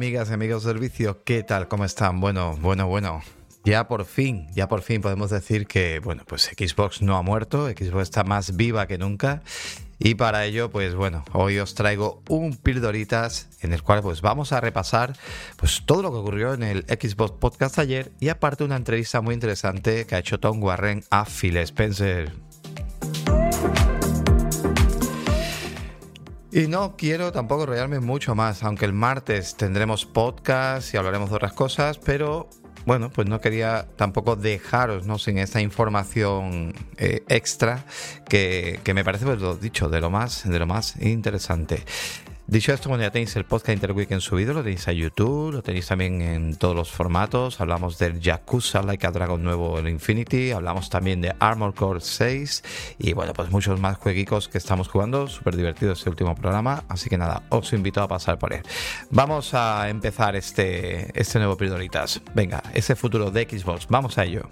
Amigas y amigos del servicio, ¿qué tal? ¿Cómo están? Bueno, bueno, bueno. Ya por fin, ya por fin podemos decir que, bueno, pues Xbox no ha muerto, Xbox está más viva que nunca. Y para ello, pues bueno, hoy os traigo un pildoritas en el cual pues vamos a repasar pues todo lo que ocurrió en el Xbox Podcast ayer y aparte una entrevista muy interesante que ha hecho Tom Warren a Phil Spencer. Y no quiero tampoco enrollarme mucho más, aunque el martes tendremos podcast y hablaremos de otras cosas, pero bueno, pues no quería tampoco dejaros ¿no? sin esta información eh, extra que, que, me parece, pues lo dicho, de lo más, de lo más interesante. Dicho esto, bueno, ya tenéis el podcast Interweekend subido, lo tenéis a YouTube, lo tenéis también en todos los formatos. Hablamos del Yakuza Like a Dragon nuevo en Infinity, hablamos también de Armor Core 6 y bueno, pues muchos más jueguicos que estamos jugando, súper divertido este último programa, así que nada, os invito a pasar por él. Vamos a empezar este, este nuevo Pildoritas. Venga, ese futuro de Xbox, vamos a ello.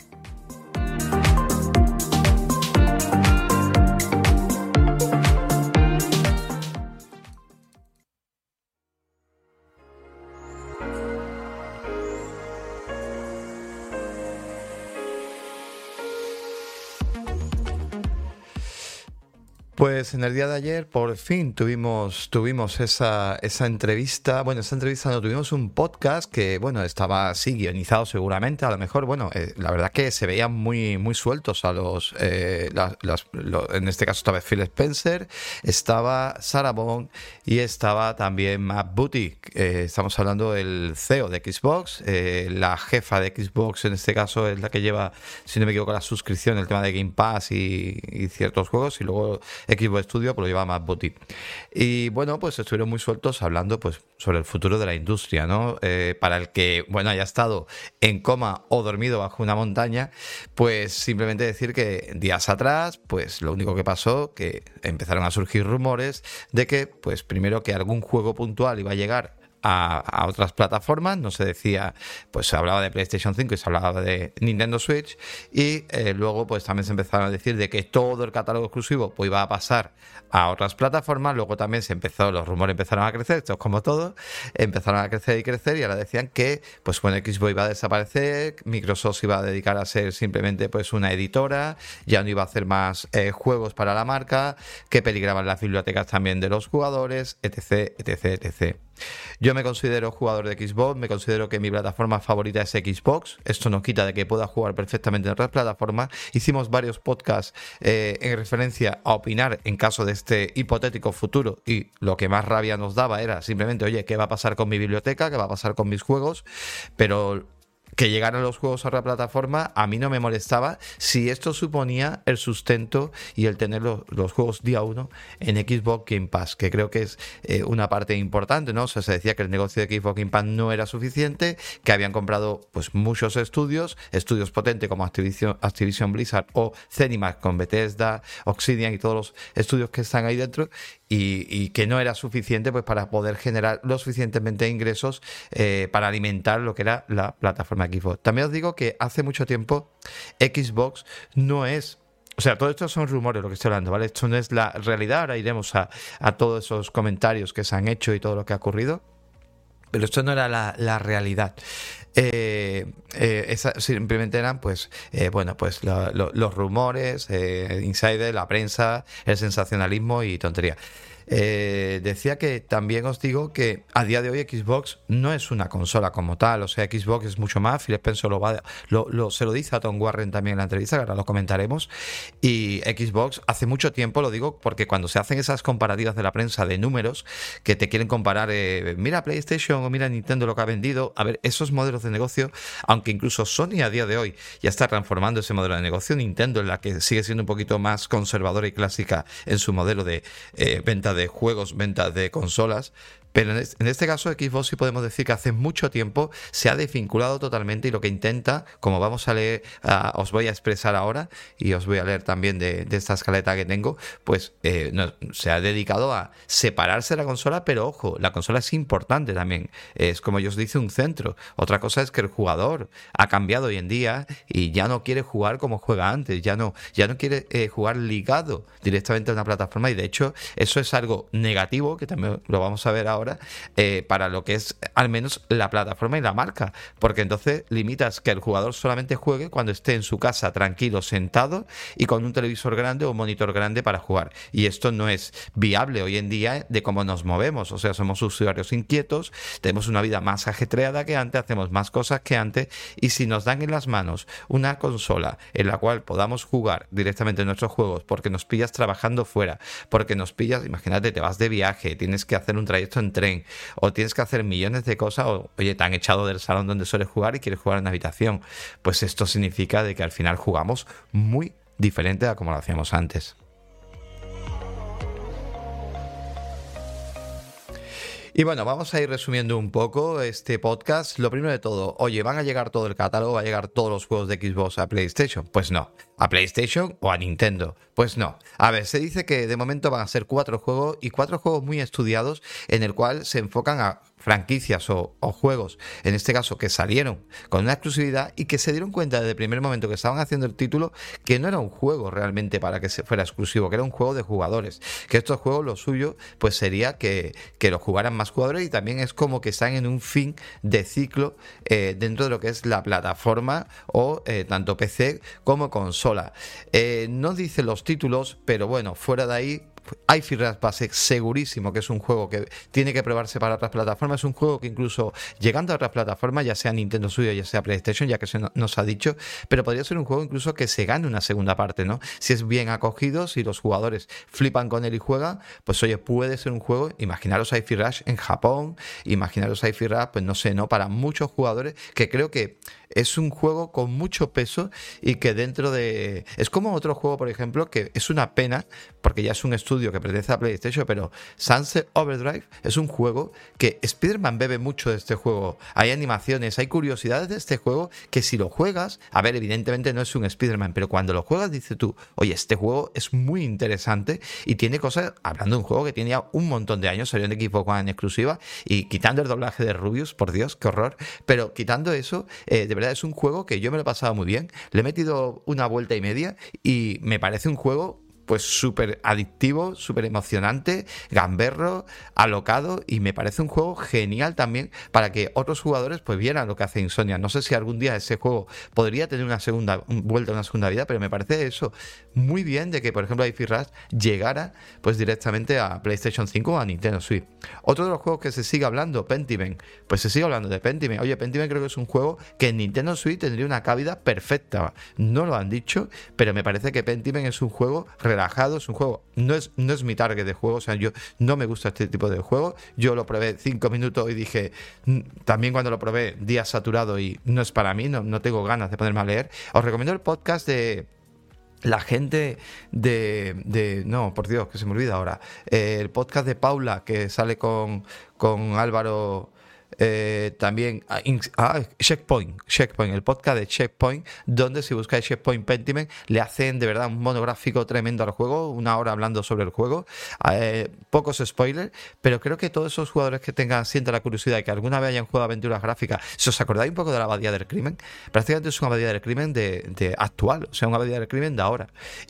Pues en el día de ayer por fin tuvimos, tuvimos esa, esa entrevista, bueno, esa entrevista no, tuvimos un podcast que, bueno, estaba así guionizado seguramente, a lo mejor, bueno, eh, la verdad que se veían muy, muy sueltos a los, eh, en este caso estaba Phil Spencer, estaba Sarah Bond y estaba también Matt Booty, eh, estamos hablando del CEO de Xbox, la jefa de Xbox en este caso es la que lleva, si no me equivoco, la suscripción, el tema de Game Pass y ciertos juegos. Y luego Xbox Studio pues lo lleva más Boti. Y bueno, pues estuvieron muy sueltos hablando pues sobre el futuro de la industria, ¿no? Eh, para el que, bueno, haya estado en coma o dormido bajo una montaña, pues simplemente decir que días atrás, pues lo único que pasó, que empezaron a surgir rumores de que, pues primero que algún juego puntual iba a llegar a, otras plataformas, no se decía, pues se hablaba de PlayStation 5 y se hablaba de Nintendo Switch. Y eh, luego pues también se empezaron a decir de que todo el catálogo exclusivo pues iba a pasar a otras plataformas, luego también se empezó, los rumores empezaron a crecer, esto es como todo, empezaron a crecer y crecer y ahora decían que pues bueno, Xbox iba a desaparecer, Microsoft iba a dedicar a ser simplemente pues una editora, ya no iba a hacer más eh, juegos para la marca, que peligraban las bibliotecas también de los jugadores, etc, etc, etc. Yo me considero jugador de Xbox, me considero que mi plataforma favorita es Xbox. Esto no quita de que pueda jugar perfectamente en otras plataformas. Hicimos varios podcasts eh, en referencia a opinar en caso de este hipotético futuro y lo que más rabia nos daba era simplemente, oye, ¿qué va a pasar con mi biblioteca? ¿Qué va a pasar con mis juegos? Pero que llegaran los juegos a la plataforma, a mí no me molestaba si esto suponía el sustento y el tener los, los juegos día uno en Xbox Game Pass, que creo que es eh, una parte importante, ¿no? Se decía que el negocio de Xbox Game Pass no era suficiente, que habían comprado pues muchos estudios, estudios potentes como Activision, Activision Blizzard o Zenimax con Bethesda, Obsidian y todos los estudios que están ahí dentro, y, y, que no era suficiente pues para poder generar lo suficientemente ingresos eh, para alimentar lo que era la plataforma Xbox. También os digo que hace mucho tiempo Xbox no es o sea, todo esto son rumores lo que estoy hablando, ¿vale? Esto no es la realidad. Ahora iremos a, a todos esos comentarios que se han hecho y todo lo que ha ocurrido. Pero esto no era la, la realidad. Eh, eh, esa, simplemente eran, pues, eh, bueno, pues lo, lo, los rumores, insider, la prensa, el sensacionalismo y tontería. Eh, decía que también os digo que a día de hoy Xbox no es una consola como tal, o sea, Xbox es mucho más, Phil Spencer lo, va, lo, se lo dice a Tom Warren también en la entrevista, que ahora lo comentaremos, y Xbox hace mucho tiempo, lo digo porque cuando se hacen esas comparativas de la prensa de números, que te quieren comparar, eh, mira PlayStation o mira Nintendo lo que ha vendido, a ver, esos modelos de negocio, aunque incluso Sony a día de hoy ya está transformando ese modelo de negocio, Nintendo en la que sigue siendo un poquito más conservadora y clásica en su modelo de eh, venta de juegos, venta de consolas, pero en este caso, Xbox sí podemos decir que hace mucho tiempo se ha desvinculado totalmente y lo que intenta, como vamos a leer, os voy a expresar ahora y os voy a leer también de, esta escaleta que tengo, pues eh, se ha dedicado a separarse de la consola, pero ojo, la consola es importante también. Es como yo os dice, un centro. Otra cosa es que el jugador ha cambiado hoy en día y ya no quiere jugar como juega antes, ya no, ya no quiere eh, jugar ligado directamente a una plataforma y de hecho eso es algo negativo, que también lo vamos a ver ahora eh, para lo que es al menos la plataforma y la marca, porque entonces limitas que el jugador solamente juegue cuando esté en su casa tranquilo, sentado y con un televisor grande o un monitor grande para jugar. Y esto no es viable hoy en día de cómo nos movemos, o sea, somos usuarios inquietos, tenemos una vida más ajetreada que antes, hacemos más cosas que antes y si nos dan en las manos una consola en la cual podamos jugar directamente nuestros juegos porque nos pillas trabajando fuera, porque nos pillas, imagínate, te vas de viaje, tienes que hacer un trayecto en tren, o tienes que hacer millones de cosas, o oye, te han echado del salón donde sueles jugar y quieres jugar en la habitación. Pues esto significa de que al final jugamos muy diferente a como lo hacíamos antes. Y bueno, vamos a ir resumiendo un poco este podcast. Lo primero de todo, oye, ¿van a llegar todo el catálogo? ¿Va a llegar todos los juegos de Xbox a PlayStation? Pues no. ¿A PlayStation o a Nintendo? Pues no. A ver, se dice que de momento van a ser cuatro juegos y cuatro juegos muy estudiados en el cual se enfocan a franquicias o, juegos, en este caso que salieron con una exclusividad y que se dieron cuenta desde el primer momento que estaban haciendo el título que no era un juego realmente para que se fuera exclusivo, que era un juego de jugadores, que estos juegos lo suyo pues sería que, que lo jugaran más jugadores y también es como que están en un fin de ciclo eh, dentro de lo que es la plataforma o eh, tanto PC como consola. Eh, no dice los títulos, pero bueno, fuera de ahí A ser segurísimo que es un juego que tiene que probarse para otras plataformas. Es un juego que incluso llegando a otras plataformas, ya sea Nintendo Switch o ya sea PlayStation, ya que se nos ha dicho, pero podría ser un juego incluso que se gane una segunda parte, ¿no? Si es bien acogido, si los jugadores flipan con él y juegan, pues oye, puede ser un juego. Imaginaros Ifi Rush en Japón, imaginaros Ifi Rush, pues no sé, ¿no? Para muchos jugadores que creo que es un juego con mucho peso y que dentro de... Es como otro juego, por ejemplo, que es una pena, porque ya es un estudio que pertenece a PlayStation, pero Sunset Overdrive es un juego que Spider-Man bebe mucho de este juego. Hay animaciones, hay curiosidades de este juego que si lo juegas, a ver, evidentemente no es un Spider-Man, pero cuando lo juegas dices tú, oye, este juego es muy interesante y tiene cosas, hablando de un juego que tenía un montón de años, salió en Xbox One en exclusiva y quitando el doblaje de Rubius, por Dios, qué horror, pero quitando eso, eh, de verdad es un juego que yo me lo he pasado muy bien. Le he metido una vuelta y media y me parece un juego pues súper adictivo, súper emocionante, gamberro, alocado y me parece un juego genial también para que otros jugadores pues vieran lo que hace Insomnia. No sé si algún día ese juego podría tener una segunda vuelta, una segunda vida, pero me parece eso muy bien de que por ejemplo Ify Rush llegara pues directamente a PlayStation 5 o a Nintendo Switch. Otro de los juegos que se sigue hablando, Pentiment, pues se sigue hablando de Pentiment. Oye, Pentiment creo que es un juego que en Nintendo Switch tendría una cabida perfecta. No lo han dicho, pero me parece que Pentiment es un juego relajado, es un juego, no es, no es mi target de juego, o sea, yo no me gusta este tipo de juego, yo lo probé cinco minutos y dije, mm, también cuando lo probé, día saturado y no es para mí, no, no tengo ganas de ponerme a leer, os recomiendo el podcast de la gente de, de, No, por Dios, que se me olvida ahora. el podcast de Paula, que sale con, con Álvaro eh, también ah, ah, Checkpoint, Checkpoint, el podcast de Checkpoint, donde si buscáis Checkpoint Pentiment, le hacen de verdad un monográfico tremendo al juego, una hora hablando sobre el juego, eh, pocos spoilers, pero creo que todos esos jugadores que tengan, sienta la curiosidad y que alguna vez hayan jugado aventuras gráficas, si os acordáis un poco de la abadía del crimen, prácticamente es una abadía del crimen de, actual, o sea, una abadía del crimen de ahora.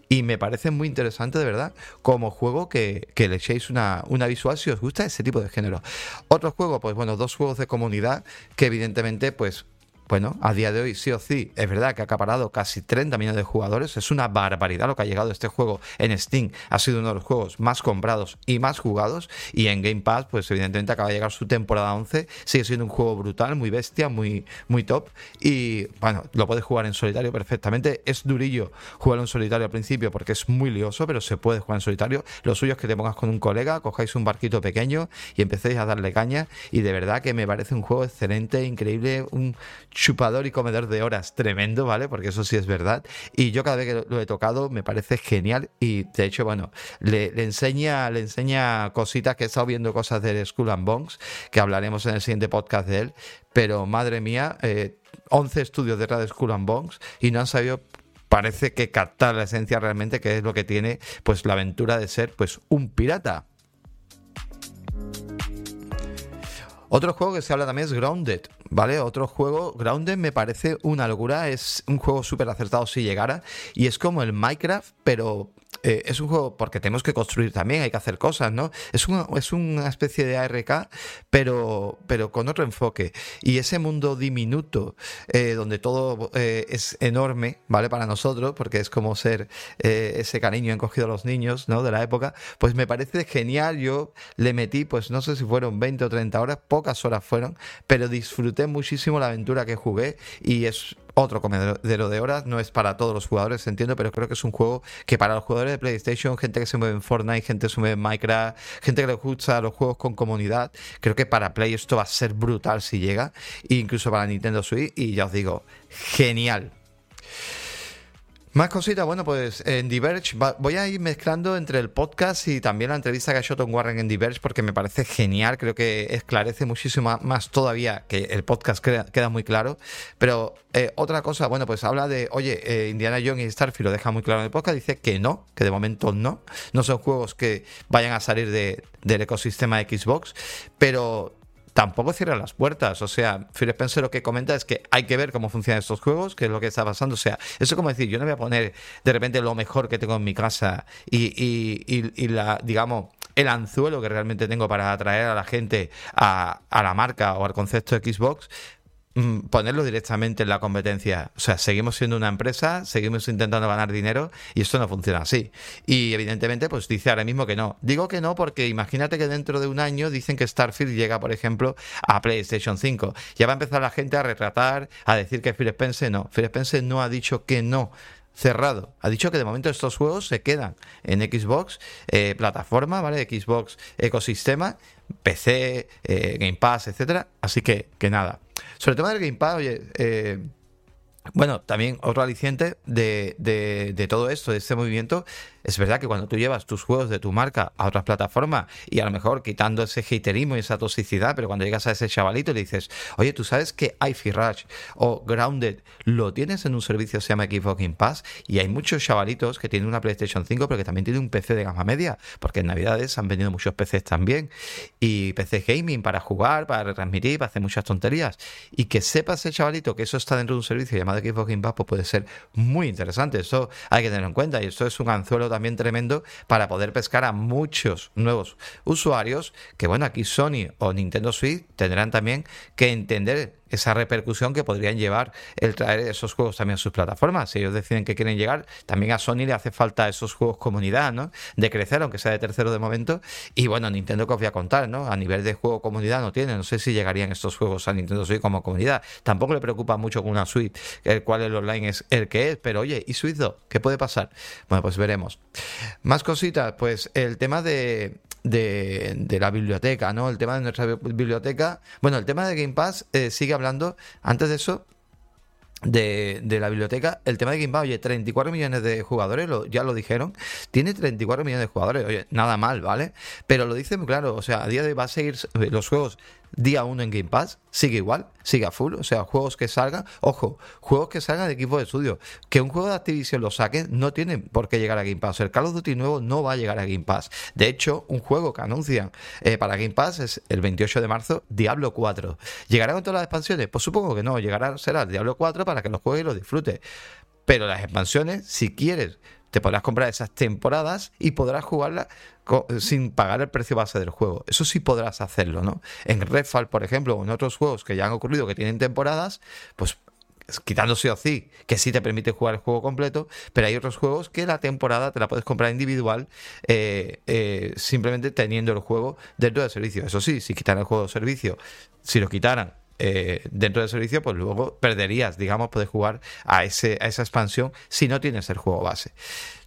Y me parece muy interesante, de verdad, como juego que, que le echéis una, una visual si os gusta ese tipo de género. Otro juego, pues bueno, dos juegos de comunidad que evidentemente pues bueno, a día de hoy sí o sí, es verdad que ha acaparado casi 30 millones de jugadores, es una barbaridad lo que ha llegado este juego en Steam, ha sido uno de los juegos más comprados y más jugados, y en Game Pass, pues evidentemente acaba de llegar su temporada 11, sigue siendo un juego brutal, muy bestia, muy, muy top, y bueno, lo puedes jugar en solitario perfectamente, es durillo jugarlo en solitario al principio porque es muy lioso, pero se puede jugar en solitario, lo suyo es que te pongas con un colega, cojáis un barquito pequeño y empecéis a darle caña, y de verdad que me parece un juego excelente, increíble, un chupador y comedor de horas tremendo, ¿vale? Porque eso sí es verdad. Y yo cada vez que lo he tocado me parece genial y de hecho, bueno, le, enseña, le enseña cositas que he estado viendo cosas de Skull and Bones, que hablaremos en el siguiente podcast de él, pero madre mía, 11 eh, estudios de Red Skull and Bones y no han sabido parece que captar la esencia realmente que es lo que tiene pues la aventura de ser pues un pirata. Otro juego que se habla también es Grounded, ¿vale? Otro juego, Grounded me parece una locura, es un juego súper acertado si llegara, y es como el Minecraft, pero eh, es un juego porque tenemos que construir también, hay que hacer cosas, ¿no? Es una, es una especie de ARK, pero, pero con otro enfoque. Y ese mundo diminuto, eh, donde todo eh, es enorme, ¿vale? Para nosotros, porque es como ser ese cariño encogido a los niños, ¿no? De la época, pues me parece genial. Yo le metí, pues no sé si fueron 20 o 30 horas, pocas horas fueron, pero disfruté muchísimo la aventura que jugué y es otro comedero de horas. No es para todos los jugadores, entiendo, pero creo que es un juego que para los jugadores de PlayStation, gente que se mueve en Fortnite, gente que se mueve en Minecraft, gente que le gusta los juegos con comunidad, creo que para Play esto va a ser brutal si llega, e incluso para Nintendo Switch. Y ya os digo, genial. Más cositas, bueno, pues en Diverge voy a ir mezclando entre el podcast y también la entrevista que ha hecho Tom Warren en Diverge porque me parece genial, creo que esclarece muchísimo más todavía que el podcast queda, muy claro. Pero eh, otra cosa, bueno, pues habla de, oye, eh, Indiana Jones y Starfield lo deja muy claro en el podcast, dice que no, que de momento no, no son juegos que vayan a salir del ecosistema de Xbox, pero tampoco cierra las puertas. O sea, Phil Spencer lo que comenta es que hay que ver cómo funcionan estos juegos, qué es lo que está pasando. O sea, eso es como decir, yo no voy a poner de repente lo mejor que tengo en mi casa y, y, la, digamos, el anzuelo que realmente tengo para atraer a la gente a, a la marca o al concepto de Xbox ponerlo directamente en la competencia. O sea, seguimos siendo una empresa, seguimos intentando ganar dinero y esto no funciona así. Y evidentemente, pues dice ahora mismo que no. Digo que no porque imagínate que dentro de un año dicen que Starfield llega, por ejemplo, a PlayStation 5. Ya va a empezar la gente a retratar, a decir que Phil Spencer no. Phil Spencer no ha dicho que no cerrado. Ha dicho que de momento estos juegos se quedan en Xbox, eh, plataforma, ¿vale? Xbox ecosistema, PC, eh, Game Pass, etcétera. Así que, que nada. Sobre el tema del Game Pass, oye, eh, bueno, también otro aliciente de, de, de, todo esto, de este movimiento, es verdad que cuando tú llevas tus juegos de tu marca a otras plataformas y a lo mejor quitando ese haterismo y esa toxicidad, pero cuando llegas a ese chavalito le dices, oye, tú sabes que iFi Rush o Grounded lo tienes en un servicio que se llama Xbox Game Pass y hay muchos chavalitos que tienen una PlayStation 5 pero que también tienen un PC de gama media, porque en Navidades han venido muchos PCs también y PC gaming para jugar, para retransmitir, para hacer muchas tonterías y que sepa ese chavalito que eso está dentro de un servicio llamado Xbox Game Pass pues puede ser muy interesante. Eso hay que tenerlo en cuenta y esto es un anzuelo también tremendo para poder pescar a muchos nuevos usuarios que, bueno, aquí Sony o Nintendo Switch tendrán también que entender esa repercusión que podrían llevar el traer esos juegos también a sus plataformas. Si ellos deciden que quieren llegar, también a Sony le hace falta esos juegos comunidad, ¿no? De crecer, aunque sea de tercero de momento. Y bueno, Nintendo que os voy a contar, ¿no? A nivel de juego comunidad no tiene. No sé si llegarían estos juegos a Nintendo Switch como comunidad. Tampoco le preocupa mucho con una suite, el cual el online es el que es. Pero oye, ¿y Switch 2? ¿Qué puede pasar? Bueno, pues veremos. Más cositas, pues el tema de, de, la biblioteca, ¿no? El tema de nuestra biblioteca. Bueno, el tema de Game Pass eh, sigue hablando. Antes de eso, de, la biblioteca, el tema de Game Pass, oye, 34 millones de jugadores, ya lo dijeron, tiene 34 millones de jugadores, oye, nada mal, ¿vale? Pero lo dice muy claro, o sea, a día de hoy va a seguir los juegos día 1 en Game Pass, sigue igual, sigue a full. O sea, juegos que salgan, ojo, juegos que salgan de equipo de estudio. Que un juego de Activision lo saquen no tiene por qué llegar a Game Pass. El Call of Duty nuevo no va a llegar a Game Pass. De hecho, un juego que anuncian eh, para Game Pass es el 28 de marzo, Diablo 4. ¿Llegará con todas las expansiones? Pues supongo que no. Llegará, será Diablo 4 para que lo juegue y lo disfrute. Pero las expansiones, si quieres te podrás comprar esas temporadas y podrás jugarla sin pagar el precio base del juego. Eso sí podrás hacerlo, ¿no? En Redfall, por ejemplo, o en otros juegos que ya han ocurrido que tienen temporadas, pues quitando sí o sí, que sí te permite jugar el juego completo, pero hay otros juegos que la temporada te la puedes comprar individual eh, eh, simplemente teniendo el juego dentro del servicio. Eso sí, si quitan el juego de servicio, si lo quitaran eh, dentro del servicio, pues luego perderías, digamos, poder jugar a, ese, a esa expansión si no tienes el juego base.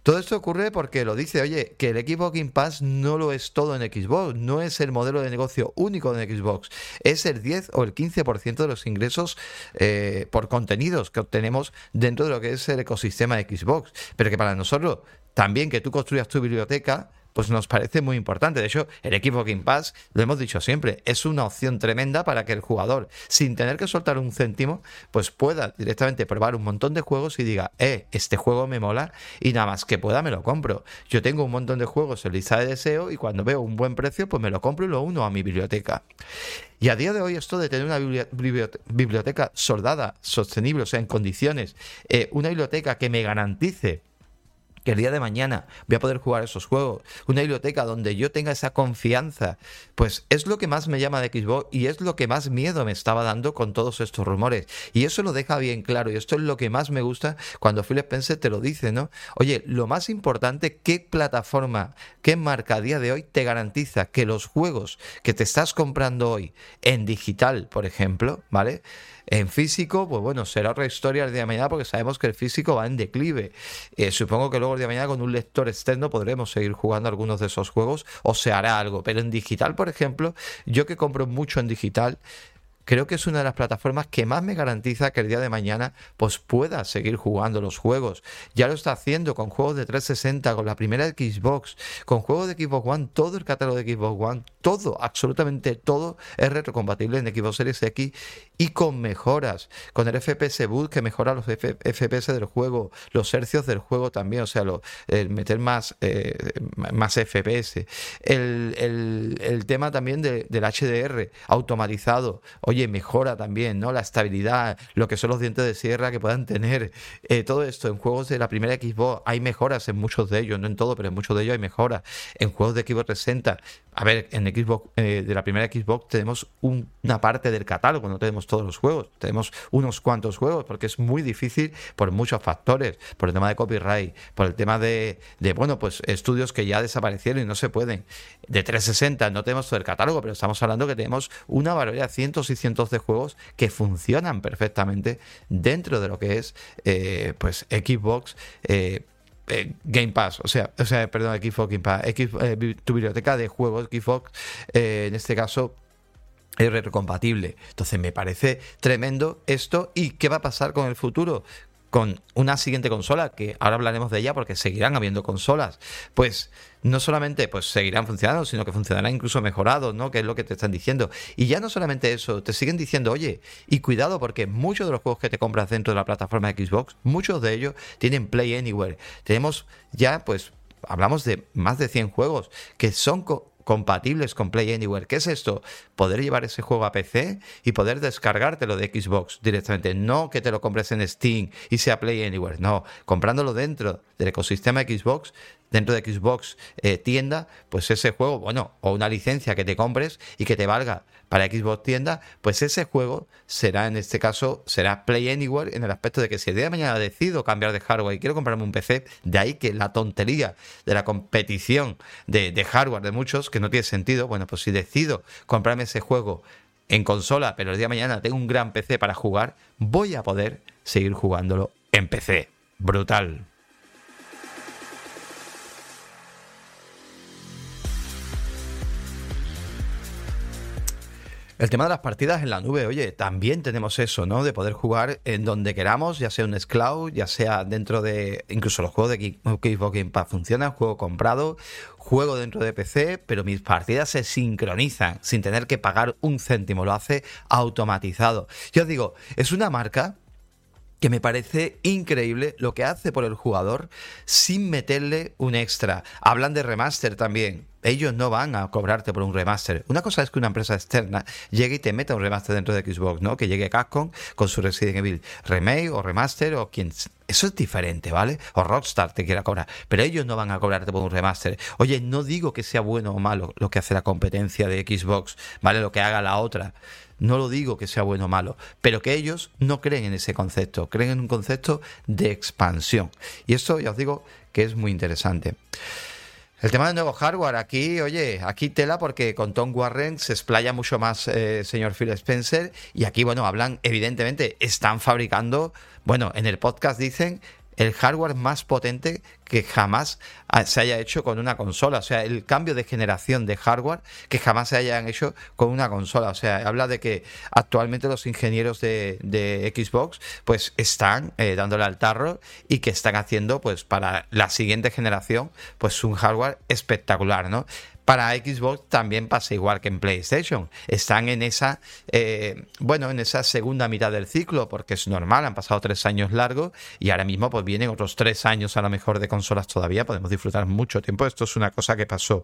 Todo esto ocurre porque lo dice, oye, que el Xbox Game Pass no lo es todo en Xbox, no es el modelo de negocio único de Xbox, es el 10 o el 15% de los ingresos eh, por contenidos que obtenemos dentro de lo que es el ecosistema de Xbox. Pero que para nosotros, también que tú construyas tu biblioteca, pues nos parece muy importante. De hecho, el equipo Game Pass, lo hemos dicho siempre, es una opción tremenda para que el jugador, sin tener que soltar un céntimo, pues pueda directamente probar un montón de juegos y diga, eh, este juego me mola y nada más que pueda me lo compro. Yo tengo un montón de juegos en lista de deseo y cuando veo un buen precio, pues me lo compro y lo uno a mi biblioteca. Y a día de hoy esto de tener una biblioteca soldada, sostenible, o sea, en condiciones, eh, una biblioteca que me garantice que el día de mañana voy a poder jugar esos juegos, una biblioteca donde yo tenga esa confianza, pues es lo que más me llama de Xbox y es lo que más miedo me estaba dando con todos estos rumores. Y eso lo deja bien claro y esto es lo que más me gusta cuando Phil Spencer te lo dice, ¿no? Oye, lo más importante, ¿qué plataforma, qué marca a día de hoy te garantiza que los juegos que te estás comprando hoy en digital, por ejemplo, ¿vale? En físico, pues bueno, será otra historia el día de mañana porque sabemos que el físico va en declive. Eh, supongo que luego el día de mañana con un lector externo podremos seguir jugando algunos de esos juegos o se hará algo. Pero en digital, por ejemplo, yo que compro mucho en digital, creo que es una de las plataformas que más me garantiza que el día de mañana pues pueda seguir jugando los juegos. Ya lo está haciendo con juegos de 360, con la primera Xbox, con juegos de Xbox One, todo el catálogo de Xbox One, todo, absolutamente todo es retrocompatible en Xbox Series X y con mejoras, con el FPS Boot que mejora los FPS del juego, los hercios del juego también, o sea, lo, el meter más, eh, más FPS, el, el, tema también del HDR automatizado, oye, mejora también, ¿no? La estabilidad, lo que son los dientes de sierra que puedan tener, eh, todo esto en juegos de la primera Xbox hay mejoras en muchos de ellos, no en todo, pero en muchos de ellos hay mejoras, en juegos de Xbox 360, a ver, en Xbox, eh, de la primera Xbox tenemos una parte del catálogo, no tenemos todos los juegos, tenemos unos cuantos juegos, porque es muy difícil por muchos factores, por el tema de copyright, por el tema de, de bueno, pues estudios que ya desaparecieron y no se pueden. De 360 no tenemos todo el catálogo, pero estamos hablando que tenemos una barbaridad, cientos y cientos de juegos que funcionan perfectamente dentro de lo que es, eh, pues, Xbox. Eh, eh, Game Pass, o sea, o sea, perdón, Xbox Game Pass, tu biblioteca de juegos Xbox, en este caso es retrocompatible. Entonces me parece tremendo esto. ¿Y qué va a pasar con el futuro? con una siguiente consola, que ahora hablaremos de ella porque seguirán habiendo consolas, pues no solamente pues seguirán funcionando, sino que funcionarán incluso mejorados, ¿no? Que es lo que te están diciendo. Y ya no solamente eso, te siguen diciendo, oye, y cuidado porque muchos de los juegos que te compras dentro de la plataforma Xbox, muchos de ellos tienen Play Anywhere. Tenemos ya, pues, hablamos de más de 100 juegos que son compatibles con Play Anywhere. ¿Qué es esto? Poder llevar ese juego a PC y poder descargártelo de Xbox directamente. No que te lo compres en Steam y sea Play Anywhere. No, comprándolo dentro del ecosistema Xbox dentro de Xbox eh, tienda, pues ese juego, bueno, o una licencia que te compres y que te valga para Xbox tienda, pues ese juego será en este caso, será Play Anywhere en el aspecto de que si el día de mañana decido cambiar de hardware y quiero comprarme un PC, de ahí que la tontería de la competición de, de hardware de muchos, que no tiene sentido, bueno, pues si decido comprarme ese juego en consola, pero el día de mañana tengo un gran PC para jugar, voy a poder seguir jugándolo en PC. Brutal. El tema de las partidas en la nube, oye, también tenemos eso, ¿no? De poder jugar en donde queramos, ya sea un Cloud, ya sea dentro de. Incluso los juegos de Xbox Game Pass funcionan, juego comprado, juego dentro de PC, pero mis partidas se sincronizan sin tener que pagar un céntimo, lo hace automatizado. Yo os digo, es una marca que me parece increíble lo que hace por el jugador sin meterle un extra. Hablan de remaster también ellos no van a cobrarte por un remaster. Una cosa es que una empresa externa llegue y te meta un remaster dentro de Xbox, ¿no? Que llegue Capcom con su Resident Evil remake o remaster o quien eso es diferente, ¿vale? O Rockstar te quiera cobrar, pero ellos no van a cobrarte por un remaster. Oye, no digo que sea bueno o malo lo que hace la competencia de Xbox, ¿vale? Lo que haga la otra. No lo digo que sea bueno o malo, pero que ellos no creen en ese concepto, creen en un concepto de expansión. Y esto ya os digo que es muy interesante. El tema del nuevo hardware, aquí, oye, aquí tela porque con Tom Warren se explaya mucho más eh, señor Phil Spencer y aquí, bueno, hablan, evidentemente, están fabricando, bueno, en el podcast dicen el hardware más potente que jamás se haya hecho con una consola. O sea, el cambio de generación de hardware que jamás se hayan hecho con una consola. O sea, habla de que actualmente los ingenieros de, Xbox pues están eh, dándole al tarro y que están haciendo pues para la siguiente generación pues un hardware espectacular, ¿no? Para Xbox también pasa igual que en PlayStation. Están en esa, eh, bueno, en esa segunda mitad del ciclo, porque es normal, han pasado tres años largos y ahora mismo pues vienen otros tres años a lo mejor de consolas todavía, podemos disfrutar mucho tiempo. Esto es una cosa que pasó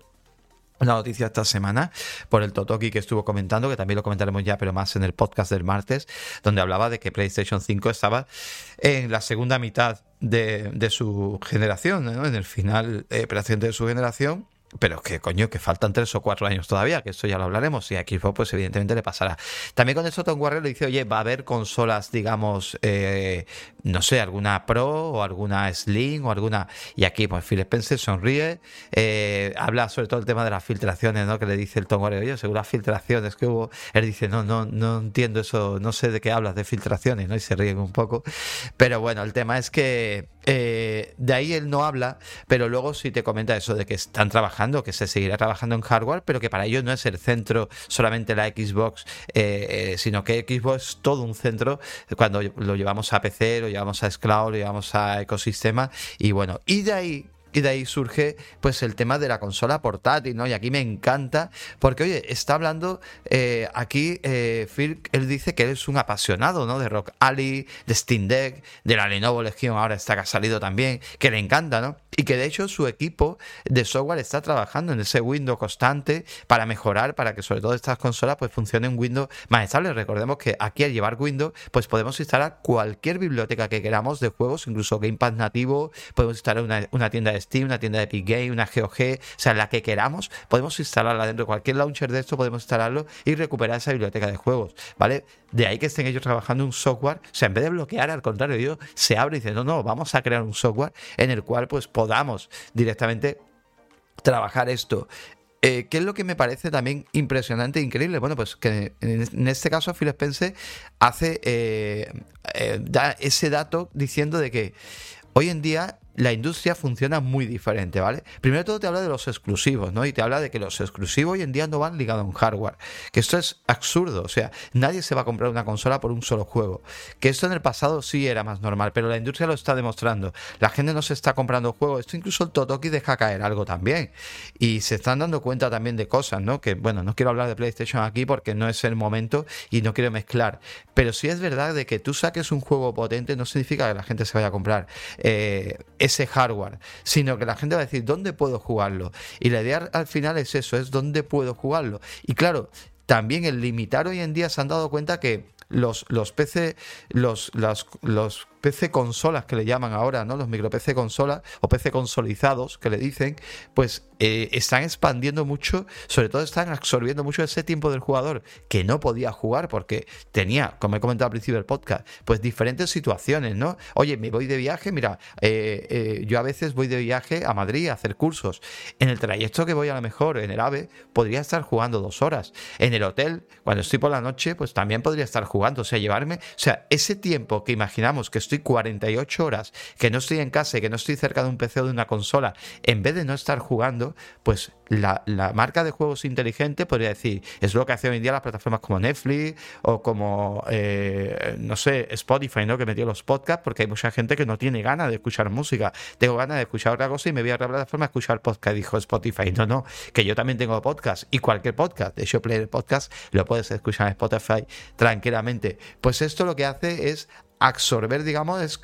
una noticia esta semana por el Totoki que estuvo comentando, que también lo comentaremos ya, pero más en el podcast del martes, donde hablaba de que PlayStation 5 estaba en la segunda mitad de, su generación, en el final eh, de su generación pero que coño, que faltan tres o cuatro años todavía, que esto ya lo hablaremos. Y a Xbox, pues evidentemente le pasará. También con eso Tom Warren le dice, oye, va a haber consolas, digamos, eh, no sé, alguna Pro o alguna Slim o alguna. Y aquí, pues Phil Spencer sonríe, eh, habla sobre todo el tema de las filtraciones, ¿no? Que le dice el Tom Warren, oye, según las filtraciones que hubo, él dice, no, no, no entiendo eso, no sé de qué hablas de filtraciones, ¿no? Y se ríen un poco. Pero bueno, el tema es que eh, de ahí él no habla, pero luego sí te comenta eso de que están trabajando, que se seguirá trabajando en hardware, pero que para ellos no es el centro solamente la Xbox, eh, eh, sino que Xbox es todo un centro cuando lo llevamos a PC, lo llevamos a Xcloud, lo llevamos a ecosistema y bueno, y de ahí y de ahí surge pues el tema de la consola portátil, ¿no? Y aquí me encanta porque, oye, está hablando eh, aquí eh, Phil, él dice que él es un apasionado, ¿no? De Rock Ali, de Steam Deck, de la Lenovo Legion, ahora está que ha salido también, que le encanta, ¿no? Y que de hecho su equipo de software está trabajando en ese Windows constante para mejorar, para que sobre todo estas consolas pues funcionen Windows más estable. Recordemos que aquí al llevar Windows pues podemos instalar cualquier biblioteca que queramos de juegos, incluso Gamepad nativo, podemos instalar una, una tienda de Steam, una tienda de Epic Game, una GOG, o sea, la que queramos, podemos instalarla dentro de cualquier launcher de esto, podemos instalarlo y recuperar esa biblioteca de juegos, ¿vale? De ahí que estén ellos trabajando un software, o sea, en vez de bloquear, al contrario, ellos se abre y dicen, no, no, vamos a crear un software en el cual pues podamos directamente trabajar esto. Eh, ¿Qué es lo que me parece también impresionante e increíble? Bueno, pues que en este caso Phil Spencer hace, eh, eh, da ese dato diciendo de que hoy en día la industria funciona muy diferente, ¿vale? Primero todo te habla de los exclusivos, ¿no? Y te habla de que los exclusivos hoy en día no van ligados a un hardware. Que esto es absurdo, o sea, nadie se va a comprar una consola por un solo juego. Que esto en el pasado sí era más normal, pero la industria lo está demostrando. La gente no se está comprando juegos. Esto incluso el Totoki deja caer algo también. Y se están dando cuenta también de cosas, ¿no? Que, bueno, no quiero hablar de PlayStation aquí porque no es el momento y no quiero mezclar. Pero sí es verdad de que tú saques un juego potente no significa que la gente se vaya a comprar. Eh, ese hardware, sino que la gente va a decir, ¿dónde puedo jugarlo? Y la idea al final es eso, es dónde puedo jugarlo. Y claro, también el limitar hoy en día se han dado cuenta que los, los PC, los, los, los PC consolas que le llaman ahora, ¿no? Los micro PC consolas o PC consolizados que le dicen, pues eh, están expandiendo mucho, sobre todo están absorbiendo mucho ese tiempo del jugador que no podía jugar porque tenía, como he comentado al principio del podcast, pues diferentes situaciones, ¿no? Oye, me voy de viaje, mira, eh, eh, yo a veces voy de viaje a Madrid a hacer cursos. En el trayecto que voy a lo mejor en el AVE, podría estar jugando dos horas. En el hotel, cuando estoy por la noche, pues también podría estar jugando. O sea, llevarme, o sea, ese tiempo que imaginamos que estoy 48 horas, que no estoy en casa y que no estoy cerca de un PC o de una consola, en vez de no estar jugando, pues la, marca de juegos inteligente podría decir, es lo que hace hoy en día las plataformas como Netflix o como, eh, no sé, Spotify, ¿no? Que metió los podcasts, porque hay mucha gente que no tiene ganas de escuchar música, tengo ganas de escuchar otra cosa y me voy a otra plataforma a escuchar podcast, dijo Spotify. No, no, que yo también tengo podcast y cualquier podcast, de hecho, Player Podcast, lo puedes escuchar en Spotify tranquilamente. Pues esto lo que hace es absorber, digamos, es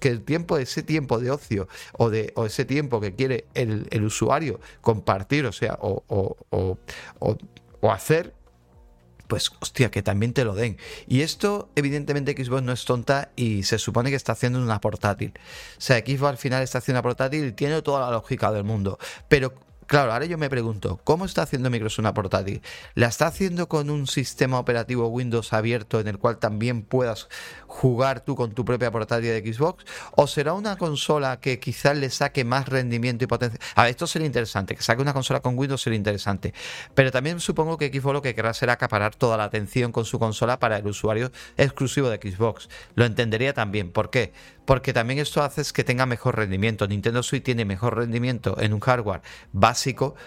que el tiempo, ese tiempo de ocio o, de, o ese tiempo que quiere el, el usuario compartir, o sea, o, o, o hacer, pues hostia, que también te lo den. Y esto, evidentemente, Xbox no es tonta y se supone que está haciendo una portátil. O sea, Xbox al final está haciendo una portátil y tiene toda la lógica del mundo. Pero Claro, ahora yo me pregunto, ¿cómo está haciendo Microsoft una portátil? ¿La está haciendo con un sistema operativo Windows abierto en el cual también puedas jugar tú con tu propia portátil de Xbox? ¿O será una consola que quizás le saque más rendimiento y potencia? A ver, esto sería interesante, que saque una consola con Windows sería interesante. Pero también supongo que Xbox lo que querrá será acaparar toda la atención con su consola para el usuario exclusivo de Xbox. Lo entendería también. ¿Por qué? porque también esto hace que tenga mejor rendimiento. Nintendo Switch tiene mejor rendimiento en un hardware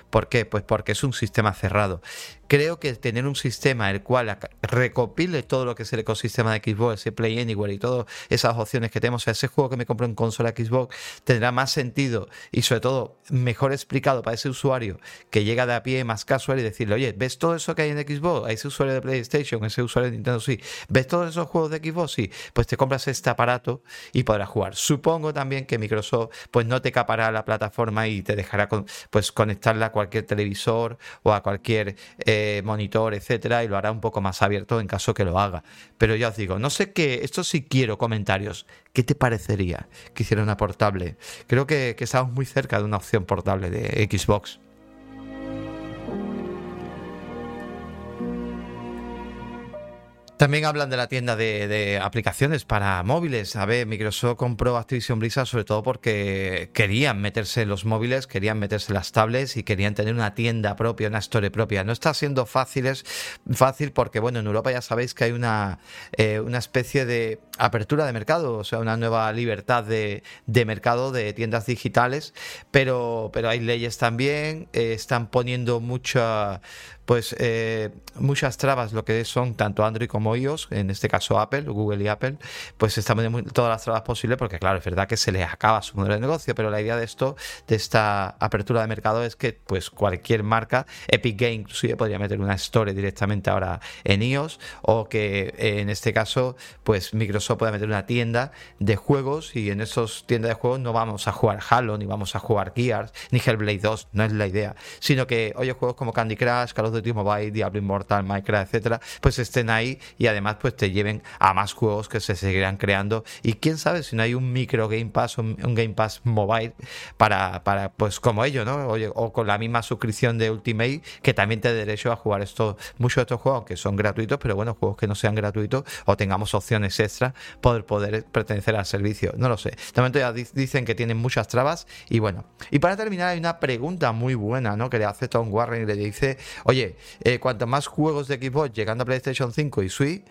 ¿Por qué? Pues porque es un sistema cerrado. Creo que tener un sistema el cual recopile todo lo que es el ecosistema de Xbox, ese Play Anywhere y todas esas opciones que tenemos, ese juego que me compro en consola Xbox, tendrá más sentido y sobre todo mejor explicado para ese usuario que llega de a pie más casual y decirle, oye, ¿ves todo eso que hay en Xbox? ese usuario de PlayStation, ese usuario de Nintendo Switch, ¿ves todos esos juegos de Xbox? Sí, pues te compras este aparato y podrás jugar. Supongo también que Microsoft pues no te capará la plataforma y te dejará pues conectarla a cualquier televisor o a cualquier... Eh, monitor, etcétera, y lo hará un poco más abierto en caso que lo haga. Pero ya os digo, no sé qué, esto sí quiero comentarios. ¿Qué te parecería que hiciera una portable? Creo que, que estamos muy cerca de una opción portable de Xbox. También hablan de la tienda de, aplicaciones para móviles. A ver, Microsoft compró Activision Blizzard sobre todo porque querían meterse en los móviles, querían meterse en las tablets y querían tener una tienda propia, una store propia. No está siendo fácil, es fácil porque, bueno, en Europa ya sabéis que hay una, eh, una especie de apertura de mercado, o sea, una nueva libertad de, mercado de tiendas digitales, pero, pero hay leyes también, eh, están poniendo mucha pues eh, muchas trabas lo que son tanto Android como iOS, en este caso Apple, Google y Apple, pues están poniendo todas las trabas posibles porque claro, es verdad que se les acaba su modelo de negocio, pero la idea de esto, de esta apertura de mercado es que pues cualquier marca, Epic Game inclusive podría meter una store directamente ahora en iOS o que en este caso pues Microsoft pueda meter una tienda de juegos y en esos tiendas de juegos no vamos a jugar Halo, ni vamos a jugar Gears, ni Hellblade 2, no es la idea, sino que oye juegos como Candy Crush, Call Duty Mobile, Diablo Immortal, Minecraft, etcétera, pues estén ahí y además pues te lleven a más juegos que se seguirán creando y quién sabe si no hay un micro Game Pass, un, un Game Pass Mobile para, para pues como ellos, ¿no? Oye, o con la misma suscripción de Ultimate que también te dé derecho a jugar estos, muchos de estos juegos que son gratuitos, pero bueno, juegos que no sean gratuitos o tengamos opciones extras poder poder pertenecer al servicio. No lo sé. De momento ya dicen que tienen muchas trabas y bueno. Y para terminar hay una pregunta muy buena, ¿no? Que le hace Tom Warren y le dice, oye, eh, cuanto más juegos de Xbox llegando a PlayStation 5 y Switch,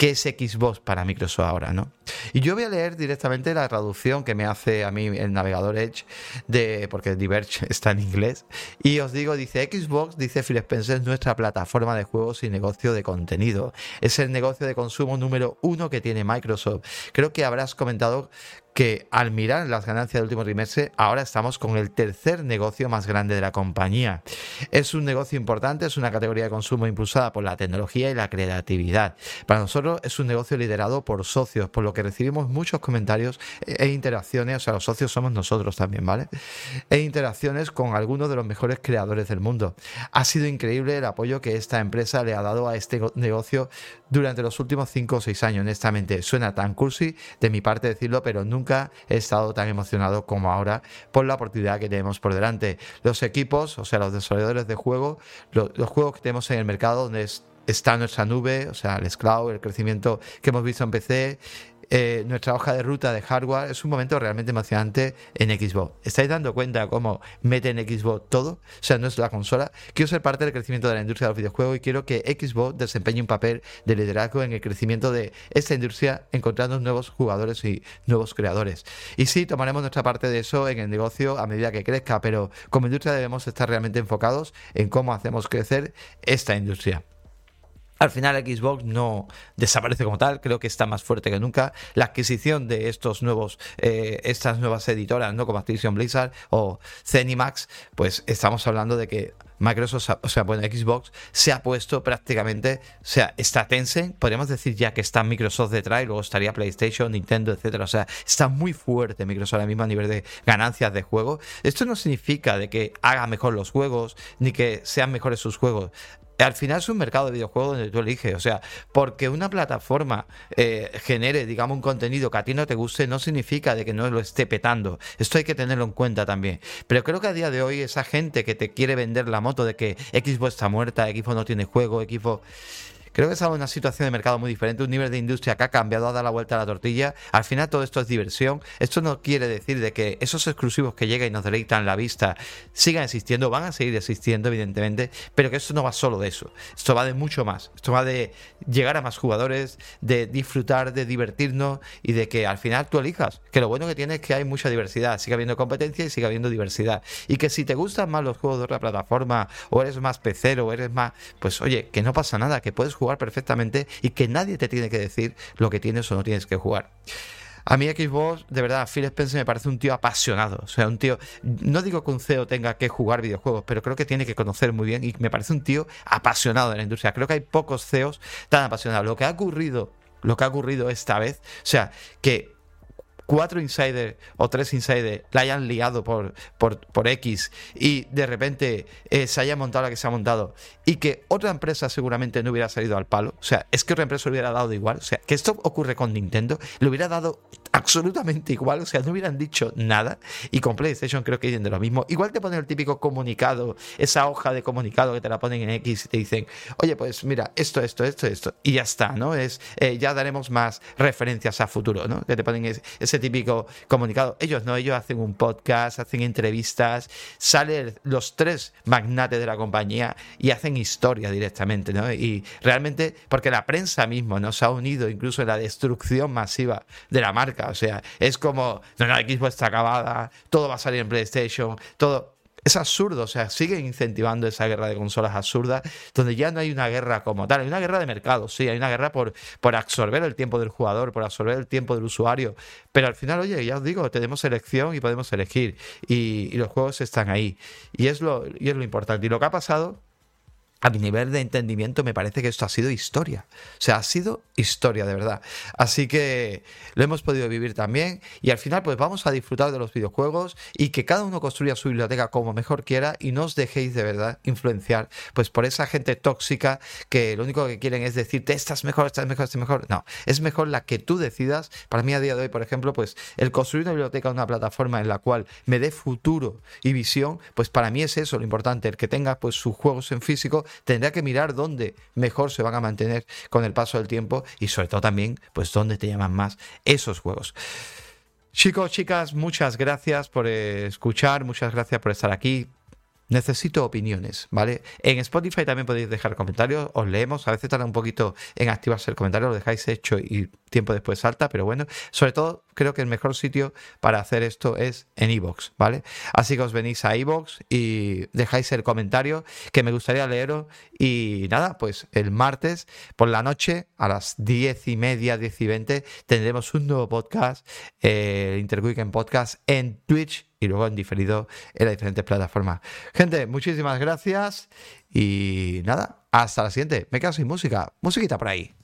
¿qué es Xbox para Microsoft ahora, no? Y yo voy a leer directamente la traducción que me hace a mí el navegador Edge, de, porque Diverge está en inglés, y os digo, dice Xbox, dice Phil Spencer, es nuestra plataforma de juegos y negocio de contenido. Es el negocio de consumo número uno que tiene Microsoft. Creo que habrás comentado que al mirar las ganancias del último trimestre, ahora estamos con el tercer negocio más grande de la compañía. Es un negocio importante, es una categoría de consumo impulsada por la tecnología y la creatividad. Para nosotros es un negocio liderado por socios, por lo que recibimos muchos comentarios e interacciones, o sea, los socios somos nosotros también, ¿vale? E interacciones con algunos de los mejores creadores del mundo. Ha sido increíble el apoyo que esta empresa le ha dado a este negocio durante los últimos 5 o 6 años. Honestamente, suena tan cursi de mi parte decirlo, pero nunca nunca he estado tan emocionado como ahora por la oportunidad que tenemos por delante. Los equipos, o sea, los desarrolladores de juego, los, juegos que tenemos en el mercado donde está nuestra nube, o sea, el cloud, el crecimiento que hemos visto en PC, eh, nuestra hoja de ruta de hardware. Es un momento realmente emocionante en Xbox. ¿Estáis dando cuenta cómo mete en Xbox todo? O sea, no es la consola. Quiero ser parte del crecimiento de la industria de los videojuegos y quiero que Xbox desempeñe un papel de liderazgo en el crecimiento de esta industria, encontrando nuevos jugadores y nuevos creadores. Y sí, tomaremos nuestra parte de eso en el negocio a medida que crezca, pero como industria debemos estar realmente enfocados en cómo hacemos crecer esta industria. Al final Xbox no desaparece como tal, creo que está más fuerte que nunca. La adquisición de estos nuevos, eh, estas nuevas editoras, no como Activision Blizzard o Zenimax, pues estamos hablando de que Microsoft, o sea, bueno, Xbox se ha puesto prácticamente, o sea, está Tencent, podríamos decir ya que está Microsoft detrás y luego estaría PlayStation, Nintendo, etcétera. O sea, está muy fuerte Microsoft ahora mismo a nivel de ganancias de juego. Esto no significa de que haga mejor los juegos ni que sean mejores sus juegos al final es un mercado de videojuegos donde tú eliges. O sea, porque una plataforma eh, genere, digamos, un contenido que a ti no te guste, no significa de que no lo esté petando. Esto hay que tenerlo en cuenta también. Pero creo que a día de hoy esa gente que te quiere vender la moto de que Xbox está muerta, Xbox no tiene juego, Xbox Creo que es una situación de mercado muy diferente, un nivel de industria que ha cambiado, ha dado la vuelta a la tortilla. Al final todo esto es diversión. Esto no quiere decir de que esos exclusivos que llegan y nos deleitan la vista sigan existiendo, van a seguir existiendo evidentemente, pero que esto no va solo de eso. Esto va de mucho más. Esto va de llegar a más jugadores, de disfrutar, de divertirnos y de que al final tú elijas. Que lo bueno que tiene es que hay mucha diversidad, sigue habiendo competencia y sigue habiendo diversidad. Y que si te gustan más los juegos de otra plataforma o eres más pecero o eres más, pues oye, que no pasa nada, que puedes jugar perfectamente y que nadie te tiene que decir lo que tienes o no tienes que jugar. A mí Xbox, de verdad, Phil Spencer me parece un tío apasionado. O sea, un tío. No digo que un CEO tenga que jugar videojuegos, pero creo que tiene que conocer muy bien y me parece un tío apasionado de la industria. Creo que hay pocos CEOs tan apasionados. Lo que ha ocurrido, lo que ha ocurrido esta vez, o sea, que cuatro insiders o tres insiders la hayan liado por, por, por X y de repente eh, se haya montado la que se ha montado y que otra empresa seguramente no hubiera salido al palo. O sea, es que otra empresa hubiera dado igual. O sea, que esto ocurre con Nintendo, le hubiera dado absolutamente igual. O sea, no hubieran dicho nada. Y con PlayStation creo que dicen de lo mismo. Igual te ponen el típico comunicado, esa hoja de comunicado que te la ponen en X y te dicen, oye, pues mira, esto, esto, esto, esto. Y ya está, ¿no? Es, eh, ya daremos más referencias a futuro, ¿no? Que te ponen ese típico comunicado. Ellos no, ellos hacen un podcast, hacen entrevistas, salen los tres magnates de la compañía y hacen historia directamente, ¿no? Y realmente, porque la prensa mismo nos ha unido incluso en la destrucción masiva de la marca. O sea, es como, no, no, Xbox está acabada, todo va a salir en PlayStation, todo es absurdo, o sea, siguen incentivando esa guerra de consolas absurda, donde ya no hay una guerra como tal, hay una guerra de mercado, sí, hay una guerra por, por absorber el tiempo del jugador, por absorber el tiempo del usuario, pero al final, oye, ya os digo, tenemos elección y podemos elegir, y, los juegos están ahí, y es, lo, y es lo importante. Y lo que ha pasado a mi nivel de entendimiento me parece que esto ha sido historia. O sea, ha sido historia de verdad. Así que lo hemos podido vivir también y al final pues vamos a disfrutar de los videojuegos y que cada uno construya su biblioteca como mejor quiera y no os dejéis de verdad influenciar pues por esa gente tóxica que lo único que quieren es decirte esta es mejor, esta es mejor, esta es mejor. No, es mejor la que tú decidas. Para mí a día de hoy, por ejemplo, pues el construir una biblioteca, una plataforma en la cual me dé futuro y visión, pues para mí es eso lo importante, el que tenga pues sus juegos en físico tendrá que mirar dónde mejor se van a mantener con el paso del tiempo y sobre todo también, pues dónde te llaman más esos juegos. Chicos, chicas, muchas gracias por escuchar, muchas gracias por estar aquí. Necesito opiniones, ¿vale? En Spotify también podéis dejar comentarios, os leemos, a veces tarda un poquito en activarse el comentario, lo dejáis hecho y tiempo después salta, pero bueno, sobre todo creo que el mejor sitio para hacer esto es en iVoox, ¿vale? Así que os venís a iVoox y dejáis el comentario que me gustaría leeros y nada, pues el martes por la noche a las diez y media, diez y veinte tendremos un nuevo podcast, el Interweekend Podcast en Twitch y luego en diferido en las diferentes plataformas. Gente, muchísimas gracias y nada, hasta la siguiente. Me quedo sin música. Musiquita por ahí.